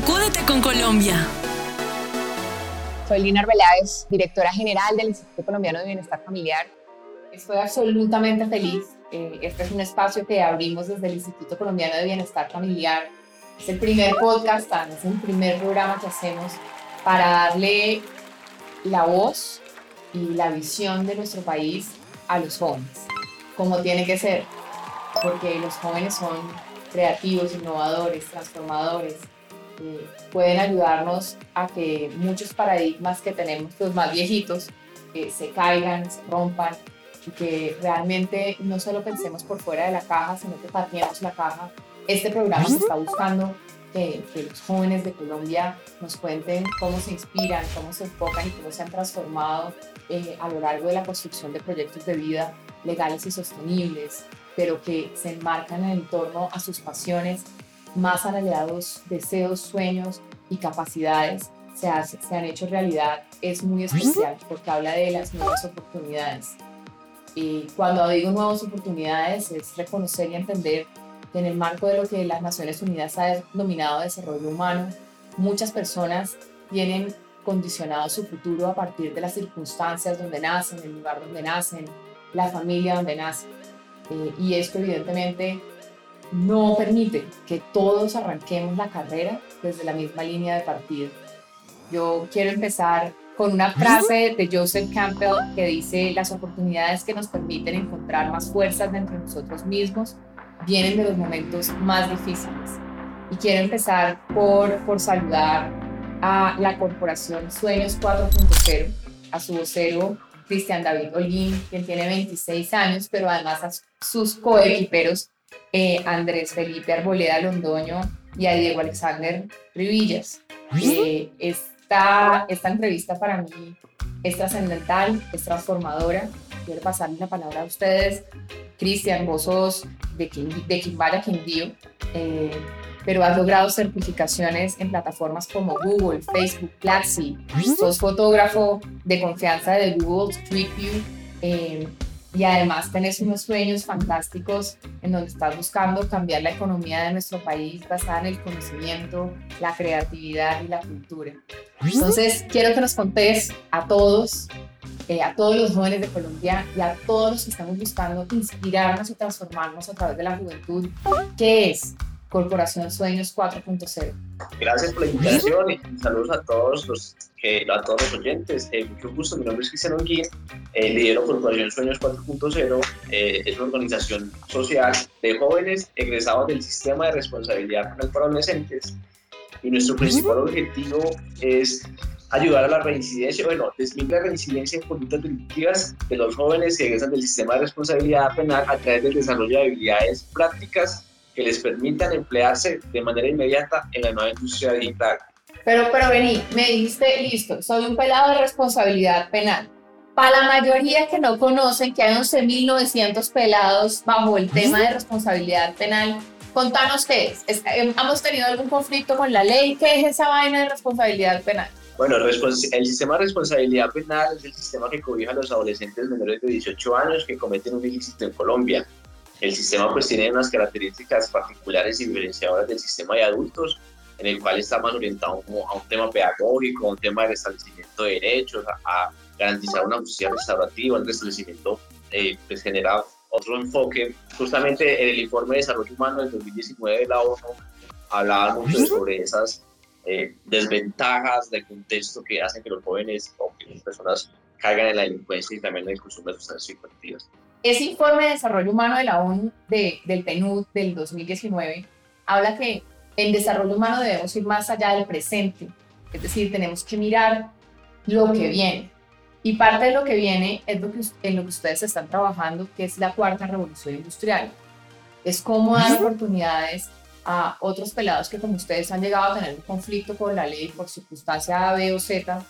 Sacúdete con Colombia. Soy Lina Arbeláez, directora general del Instituto Colombiano de Bienestar Familiar. Estoy absolutamente feliz. Eh, este es un espacio que abrimos desde el Instituto Colombiano de Bienestar Familiar. Es el primer podcast, es el primer programa que hacemos para darle la voz y la visión de nuestro país a los jóvenes, como tiene que ser, porque los jóvenes son creativos, innovadores, transformadores, eh, pueden ayudarnos a que muchos paradigmas que tenemos los más viejitos eh, se caigan, se rompan y que realmente no solo pensemos por fuera de la caja, sino que pateemos la caja. Este programa se está buscando que, los jóvenes de Colombia nos cuenten cómo se inspiran, cómo se enfocan y cómo se han transformado eh, a lo largo de la construcción de proyectos de vida legales y sostenibles, pero que se enmarcan en torno a sus pasiones más anhelados deseos, sueños y capacidades se, se han hecho realidad es muy especial porque habla de las nuevas oportunidades. Y cuando digo nuevas oportunidades es reconocer y entender en el marco de lo que las Naciones Unidas ha denominado desarrollo humano, muchas personas tienen condicionado su futuro a partir de las circunstancias donde nacen, el lugar donde nacen, la familia donde nacen. Eh, y esto evidentemente no permite que todos arranquemos la carrera desde la misma línea de partida. Yo quiero empezar con una frase de Joseph Campbell que dice, las oportunidades que nos permiten encontrar más fuerzas dentro de nosotros mismos vienen de los momentos más difíciles. Y quiero empezar por, por saludar a la corporación Sueños 4.0, a su vocero Cristian David Holguín, quien tiene 26 años, pero además a sus coequiperos eh, Andrés Felipe Arboleda Londoño y a Diego Alexander Rivillas. Eh, esta, esta entrevista para mí es trascendental, es transformadora. Quiero pasarle la palabra a ustedes Cristian, vos sos de, de Quimbaya, Quindío, eh, pero has logrado certificaciones en plataformas como Google, Facebook, Platzi. Sos fotógrafo de confianza de Google Street View eh, y además tenés unos sueños fantásticos en donde estás buscando cambiar la economía de nuestro país basada en el conocimiento, la creatividad y la cultura. Entonces, quiero que nos contés a todos eh, a todos los jóvenes de Colombia y a todos los que estamos buscando inspirarnos y transformarnos a través de la juventud. ¿Qué es Corporación Sueños 4.0? Gracias por la invitación y saludos a todos los, a todos los oyentes. Eh, mucho gusto, mi nombre es Cristiano Guín, eh, lidero Corporación Sueños 4.0. Eh, es una organización social de jóvenes egresados del sistema de responsabilidad para adolescentes y nuestro principal objetivo es ayudar a la reincidencia, bueno, desminte la reincidencia en conductas delictivas de los jóvenes que egresan del sistema de responsabilidad penal a través del desarrollo de habilidades prácticas que les permitan emplearse de manera inmediata en la nueva industria digital. Pero, pero vení, me dijiste, listo, soy un pelado de responsabilidad penal. Para la mayoría que no conocen que hay 11.900 pelados bajo el tema de responsabilidad penal, contanos qué es. ¿Hemos tenido algún conflicto con la ley? ¿Qué es esa vaina de responsabilidad penal? Bueno, el sistema de responsabilidad penal es el sistema que cobija a los adolescentes menores de 18 años que cometen un ilícito en Colombia. El sistema pues tiene unas características particulares y diferenciadoras del sistema de adultos, en el cual está más orientado a un tema pedagógico, a un tema de restablecimiento de derechos, a, garantizar una justicia restaurativa, un restablecimiento eh, pues genera otro enfoque. Justamente en el informe de desarrollo humano del 2019 de la ONU hablaba mucho sobre esas eh, desventajas del contexto que hacen que los jóvenes o que las personas caigan en la delincuencia y también en el consumo de sustancias psicoactivas. Ese informe de desarrollo humano de la ONU de, del PNUD del 2019 habla que en desarrollo humano debemos ir más allá del presente, es decir, tenemos que mirar lo que viene. Y parte de lo que viene es lo que, en lo que ustedes están trabajando, que es la cuarta revolución industrial. Es cómo dar oportunidades a otros pelados que como ustedes han llegado a tener un conflicto con la ley por circunstancia A, B o Z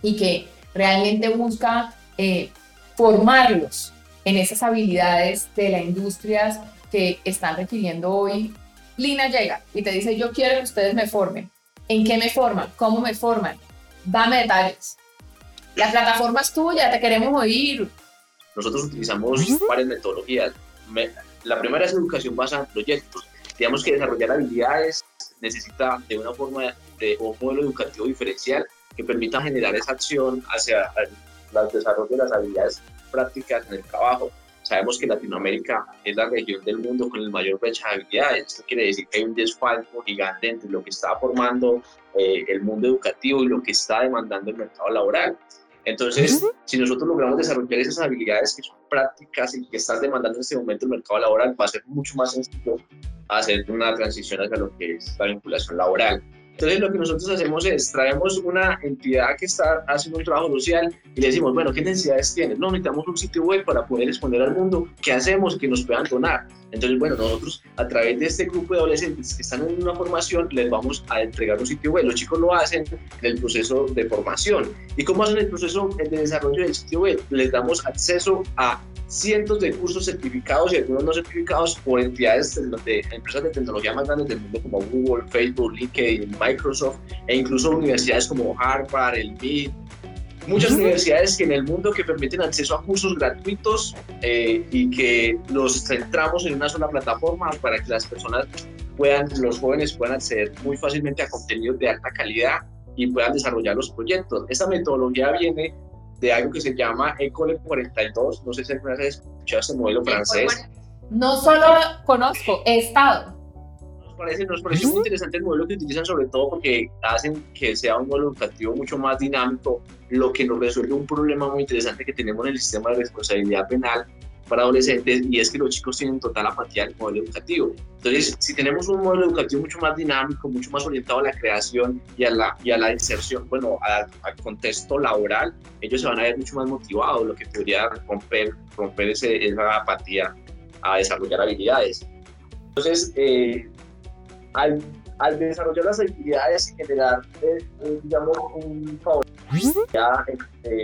y que realmente busca eh, formarlos en esas habilidades de las industrias que están requiriendo hoy. Lina llega y te dice, yo quiero que ustedes me formen. ¿En qué me forman? ¿Cómo me forman? Dame detalles. La plataforma es tuya, te queremos oír. Nosotros utilizamos varias metodologías. La primera es educación basada en proyectos tenemos que desarrollar habilidades necesita de una forma de un modelo educativo diferencial que permita generar esa acción hacia el desarrollo de las habilidades prácticas en el trabajo. Sabemos que Latinoamérica es la región del mundo con el mayor brecha de habilidades. Esto quiere decir que hay un desfalco gigante entre lo que está formando eh, el mundo educativo y lo que está demandando el mercado laboral. Entonces, si nosotros logramos desarrollar esas habilidades que son prácticas y que están demandando en este momento el mercado laboral, va a ser mucho más sencillo hacer una transición hacia lo que es la vinculación laboral. Entonces lo que nosotros hacemos es traemos una entidad que está haciendo un trabajo social y le decimos, bueno, ¿qué necesidades tienes? No, necesitamos un sitio web para poder exponer al mundo qué hacemos, que nos puedan donar. Entonces, bueno, nosotros a través de este grupo de adolescentes que están en una formación les vamos a entregar un sitio web. Los chicos lo hacen en el proceso de formación. ¿Y cómo hacen el proceso de desarrollo del sitio web? Les damos acceso a cientos de cursos certificados y algunos no certificados por entidades de, empresas de tecnología más grandes del mundo como Google, Facebook, LinkedIn, Microsoft e incluso universidades como Harvard, el MIT, muchas universidades que en el mundo que permiten acceso a cursos gratuitos eh, y que los centramos en una sola plataforma para que las personas puedan, los jóvenes puedan acceder muy fácilmente a contenidos de alta calidad y puedan desarrollar los proyectos. Esta metodología viene de algo que se llama Ecole 42. No sé si alguna vez has escuchado este modelo francés. No solo conozco, he estado. Nos parece, nos parece muy interesante el modelo que utilizan, sobre todo porque hacen que sea un modelo educativo mucho más dinámico, lo que nos resuelve un problema muy interesante que tenemos en el sistema de responsabilidad penal para adolescentes y es que los chicos tienen total apatía al modelo educativo. Entonces, si tenemos un modelo educativo mucho más dinámico, mucho más orientado a la creación y a la, y a la inserción, bueno, al contexto laboral, ellos se van a ver mucho más motivados, lo que podría romper, romper ese, esa apatía a desarrollar habilidades. Entonces, eh, al, al, desarrollar las habilidades y generar, eh, eh, digamos, un favor, ya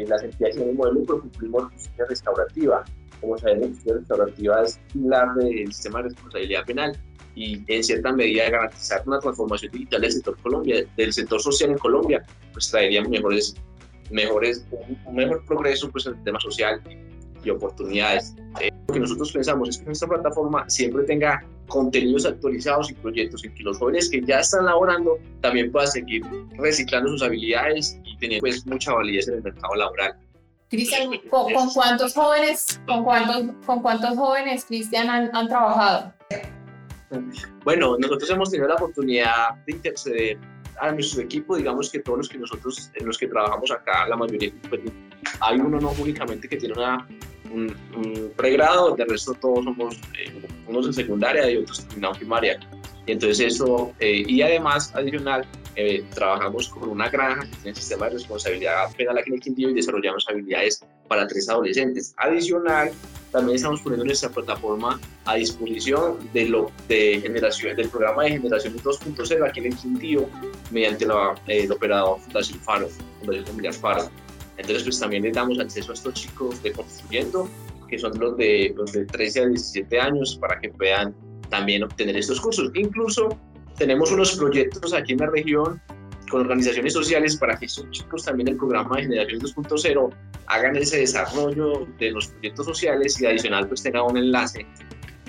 las entidades un modelo de justicia restaurativa como sabemos, justicia restaurativa es pilar del sistema de responsabilidad penal y en cierta medida garantizar una transformación digital del sector Colombia, del sector social en Colombia, pues traería mejores, mejores, un, mejor progreso pues, en el tema social y oportunidades. Eh, lo que nosotros pensamos es que nuestra plataforma siempre tenga contenidos actualizados y proyectos en que los jóvenes que ya están laborando también puedan seguir reciclando sus habilidades y tener pues mucha validez en el mercado laboral. Cristian, ¿con, cuántos jóvenes, con cuántos, con cuántos jóvenes, Cristian, han, han, trabajado? Bueno, nosotros hemos tenido la oportunidad de interceder a nuestro equipo, digamos que todos los que nosotros, en los que trabajamos acá, la mayoría, pues, hay uno no únicamente que tiene una, un, pregrado, de resto todos somos eh, unos en secundaria y otros en primaria. Y entonces eso, eh, y además, adicional, eh, trabajamos con una granja que tiene sistema de responsabilidad penal aquí en el Quindío y desarrollamos habilidades para tres adolescentes. Adicional, también estamos poniendo nuestra plataforma a disposición de lo, de generación, del programa de generación 2.0 aquí en el Quindío mediante la, eh, el operador Fundación Faro, Fundación Familiar Faro. Entonces, pues también le damos acceso a estos chicos de Construyendo, que son los de, los de 13 a 17 años, para que puedan también obtener estos cursos. Incluso tenemos unos proyectos aquí en la región con organizaciones sociales para que estos chicos también del programa de Generación 2.0 hagan ese desarrollo de los proyectos sociales y adicional pues tenga un enlace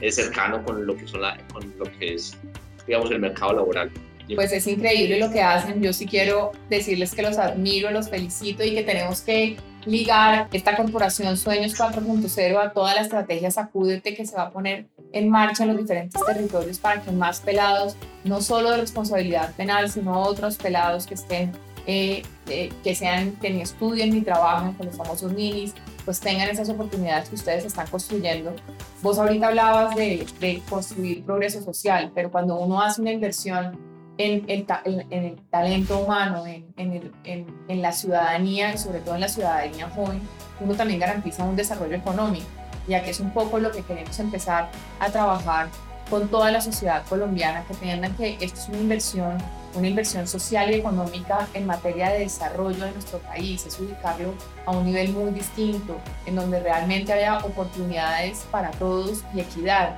eh, cercano con lo que, son con lo que es digamos el mercado laboral. Pues es increíble lo que hacen. Yo sí quiero decirles que los admiro, los felicito y que tenemos que ligar esta corporación Sueños 4.0 a toda la estrategia Sacúdete que se va a poner en marcha en los diferentes territorios para que más pelados, no solo de responsabilidad penal, sino otros pelados que estén, eh, eh, que sean, que estudien ni trabajen con los famosos ninis, pues tengan esas oportunidades que ustedes están construyendo. Vos ahorita hablabas de, de construir progreso social, pero cuando uno hace una inversión en el, en, el talento humano, en, en, en, la ciudadanía y sobre todo en la ciudadanía joven, uno también garantiza un desarrollo económico, ya que es un poco lo que queremos empezar a trabajar con toda la sociedad colombiana, que entiendan que esto es una inversión, una inversión social y económica en materia de desarrollo de nuestro país, es ubicarlo a un nivel muy distinto, en donde realmente haya oportunidades para todos y equidad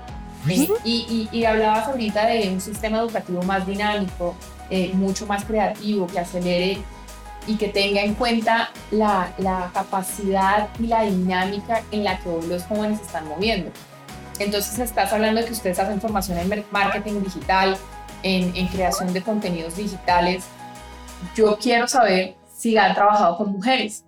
y, y, hablabas ahorita de un sistema educativo más dinámico, eh, mucho más creativo, que acelere y que tenga en cuenta la, la, capacidad y la dinámica en la que hoy los jóvenes están moviendo. Entonces estás hablando de que ustedes hacen formación en marketing digital, en, en creación de contenidos digitales. Yo quiero saber si han trabajado con mujeres,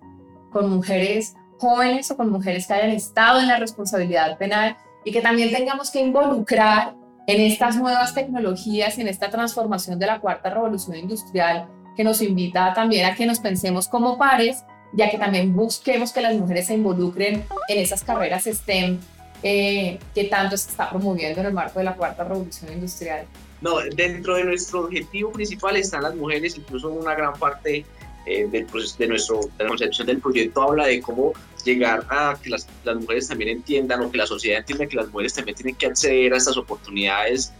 con mujeres jóvenes o con mujeres que hayan estado en la responsabilidad penal y que también tengamos que involucrar en estas nuevas tecnologías, en esta transformación de la cuarta revolución industrial, que nos invita también a que nos pensemos como pares, ya que también busquemos que las mujeres se involucren en esas carreras STEM eh, que tanto se está promoviendo en el marco de la cuarta revolución industrial. No, dentro de nuestro objetivo principal están las mujeres, incluso una gran parte eh, del proceso, de, nuestro, de la concepción del proyecto habla de cómo llegar a que las, las, mujeres también entiendan o que la sociedad entienda que las mujeres también tienen que acceder a estas oportunidades.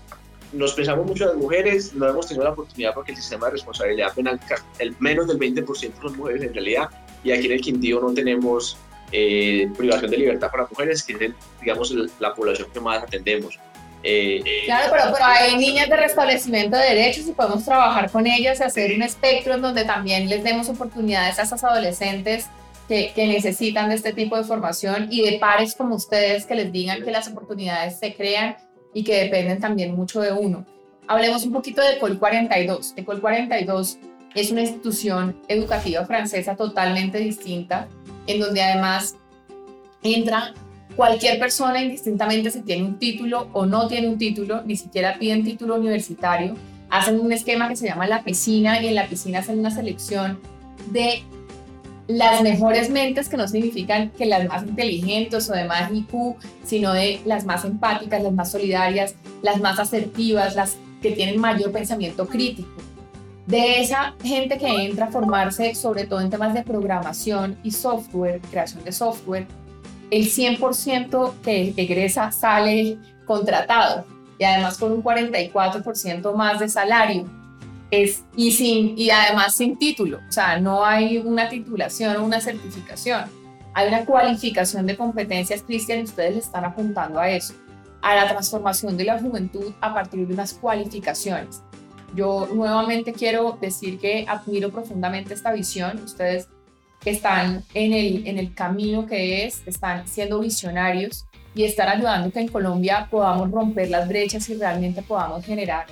Nos pensamos mucho las mujeres, no hemos tenido la oportunidad porque el sistema de responsabilidad penal, el menos del 20% son mujeres en realidad, y aquí en el Quindío no tenemos eh, privación de libertad para mujeres, que es, digamos, la población que más atendemos. Eh, claro, pero, pero, hay niñas de restablecimiento de derechos y podemos trabajar con ellas y hacer un espectro en donde también les demos oportunidades a esas adolescentes que, necesitan de este tipo de formación y de pares como ustedes que les digan que las oportunidades se crean y que dependen también mucho de uno. Hablemos un poquito de Ecole 42. Ecole 42 es una institución educativa francesa totalmente distinta, en donde además entra cualquier persona indistintamente si tiene un título o no tiene un título, ni siquiera piden título universitario, hacen un esquema que se llama la piscina y en la piscina hacen una selección de las mejores mentes que no significan que las más inteligentes o de más IQ, sino de las más empáticas, las más solidarias, las más asertivas, las que tienen mayor pensamiento crítico. De esa gente que entra a formarse sobre todo en temas de programación y software, creación de software, el 100% que egresa sale contratado y además con un 44% más de salario. Es, y, sin, y además sin título, o sea, no hay una titulación o una certificación, hay una cualificación de competencias, Cristian, ustedes le están apuntando a eso, a la transformación de la juventud a partir de unas cualificaciones. Yo nuevamente quiero decir que admiro profundamente esta visión, ustedes que están en el, en el camino que es, están siendo visionarios y están ayudando que en Colombia podamos romper las brechas y realmente podamos generar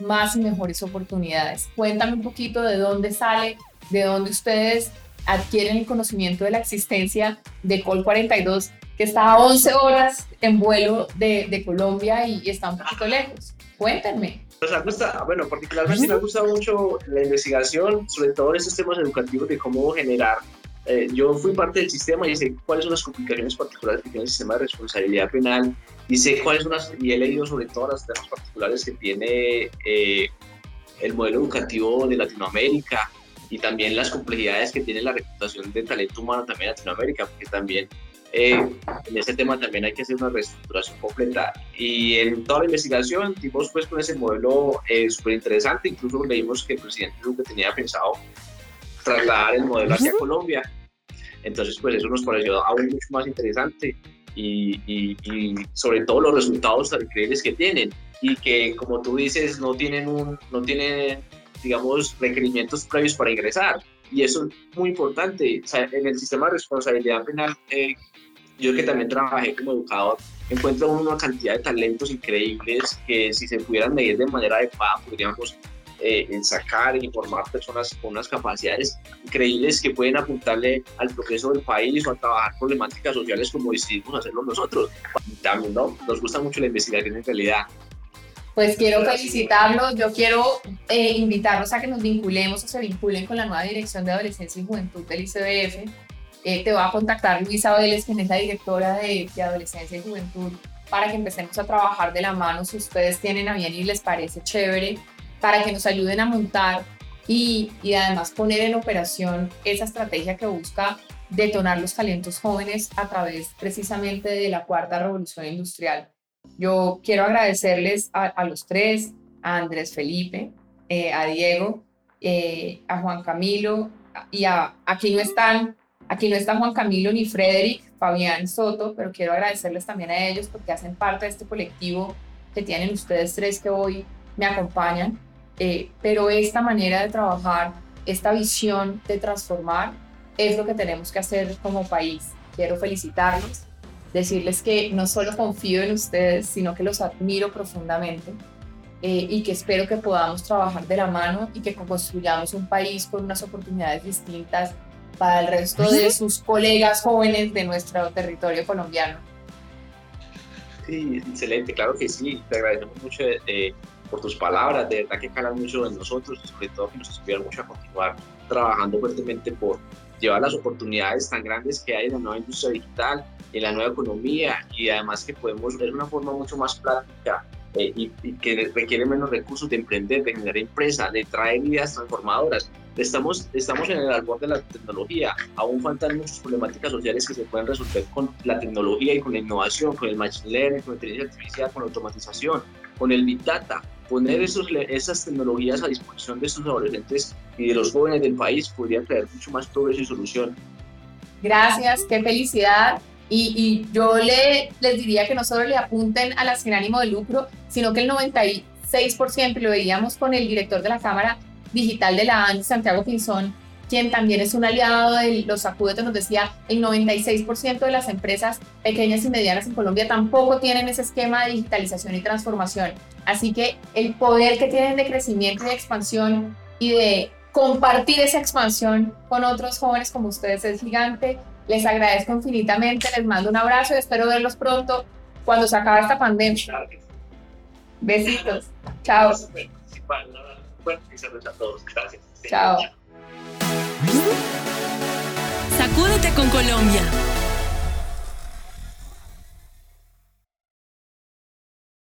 más y mejores oportunidades. Cuéntame un poquito de dónde sale, de dónde ustedes adquieren el conocimiento de la existencia de Col 42, que está a 11 horas en vuelo de, Colombia y, y está un poquito lejos. Cuéntenme. Nos ha gustado, bueno, particularmente me ha gustado mucho la investigación, sobre todo en estos temas educativos de cómo generar. Eh, yo fui parte del sistema y sé cuáles son las complicaciones particulares que tiene el sistema de responsabilidad penal y sé cuáles son las, y he leído sobre todo las temas particulares que tiene eh, el modelo educativo de Latinoamérica y también las complejidades que tiene la reputación de talento humano también en Latinoamérica, porque también eh, en ese tema también hay que hacer una reestructuración completa. Y en toda la investigación dimos pues con ese modelo eh, súper interesante, incluso leímos que el presidente Duque tenía pensado trasladar el modelo hacia Colombia. Entonces pues eso nos pareció aún mucho más interesante y, y, y sobre todo los resultados tan increíbles que tienen y que como tú dices no tienen un, no tienen digamos requerimientos previos para ingresar y eso es muy importante. O sea, en el sistema de responsabilidad penal eh, yo que también trabajé como educador, encuentro una cantidad de talentos increíbles que si se pudieran medir de manera adecuada podríamos eh, sacar y formar personas con unas capacidades increíbles que pueden apuntarle al progreso del país o a trabajar problemáticas sociales como decidimos hacerlo nosotros. También ¿no? nos gusta mucho la investigación en realidad. Pues quiero felicitarlos, yo quiero eh, invitarlos a que nos vinculemos o se vinculen con la nueva Dirección de Adolescencia y Juventud del ICBF eh, te va a contactar Luisa Vélez, quien es la directora de, Adolescencia y Juventud, para que empecemos a trabajar de la mano si ustedes tienen a bien y les parece chévere, para que nos ayuden a montar y, y además poner en operación esa estrategia que busca detonar los talentos jóvenes a través precisamente de la cuarta revolución industrial. Yo quiero agradecerles a, los tres, a Andrés Felipe, eh, a Diego, eh, a Juan Camilo y a aquí no están Aquí no está Juan Camilo ni Frederick, Fabián Soto, pero quiero agradecerles también a ellos porque hacen parte de este colectivo que tienen ustedes tres que hoy me acompañan. Eh, pero esta manera de trabajar, esta visión de transformar, es lo que tenemos que hacer como país. Quiero felicitarlos, decirles que no solo confío en ustedes, sino que los admiro profundamente eh, y que espero que podamos trabajar de la mano y que construyamos un país con unas oportunidades distintas para el resto de sus colegas jóvenes de nuestro territorio colombiano. Sí, excelente, claro que sí. Te agradecemos mucho eh, por tus palabras, de verdad que calan mucho en nosotros y sobre todo que nos inspiran mucho a continuar trabajando fuertemente por llevar las oportunidades tan grandes que hay en la nueva industria digital, en la nueva economía y además que podemos, es una forma mucho más práctica eh, y, que requiere menos recursos de emprender, de generar empresa, de traer ideas transformadoras. Estamos, estamos en el albor de la tecnología, aún faltan muchas problemáticas sociales que se pueden resolver con la tecnología y con la innovación, con el machine learning, con la inteligencia artificial, con la automatización, con el big data. Poner esos, esas tecnologías a disposición de estos adolescentes y de los jóvenes del país podría traer mucho más progreso y solución. Gracias, qué felicidad y, yo le, les diría que no solo le apunten a la sin ánimo de lucro, sino que el 96%, y lo veíamos con el director de la Cámara Digital de la ANI, Santiago Pinzón, quien también es un aliado de los acudetos, nos decía, el 96% de las empresas pequeñas y medianas en Colombia tampoco tienen ese esquema de digitalización y transformación. Así que el poder que tienen de crecimiento y de expansión y de compartir esa expansión con otros jóvenes como ustedes es gigante. Les agradezco infinitamente, les mando un abrazo y espero verlos pronto cuando se acabe esta pandemia. Besitos. Chao. Chao. Sacúdete con Colombia.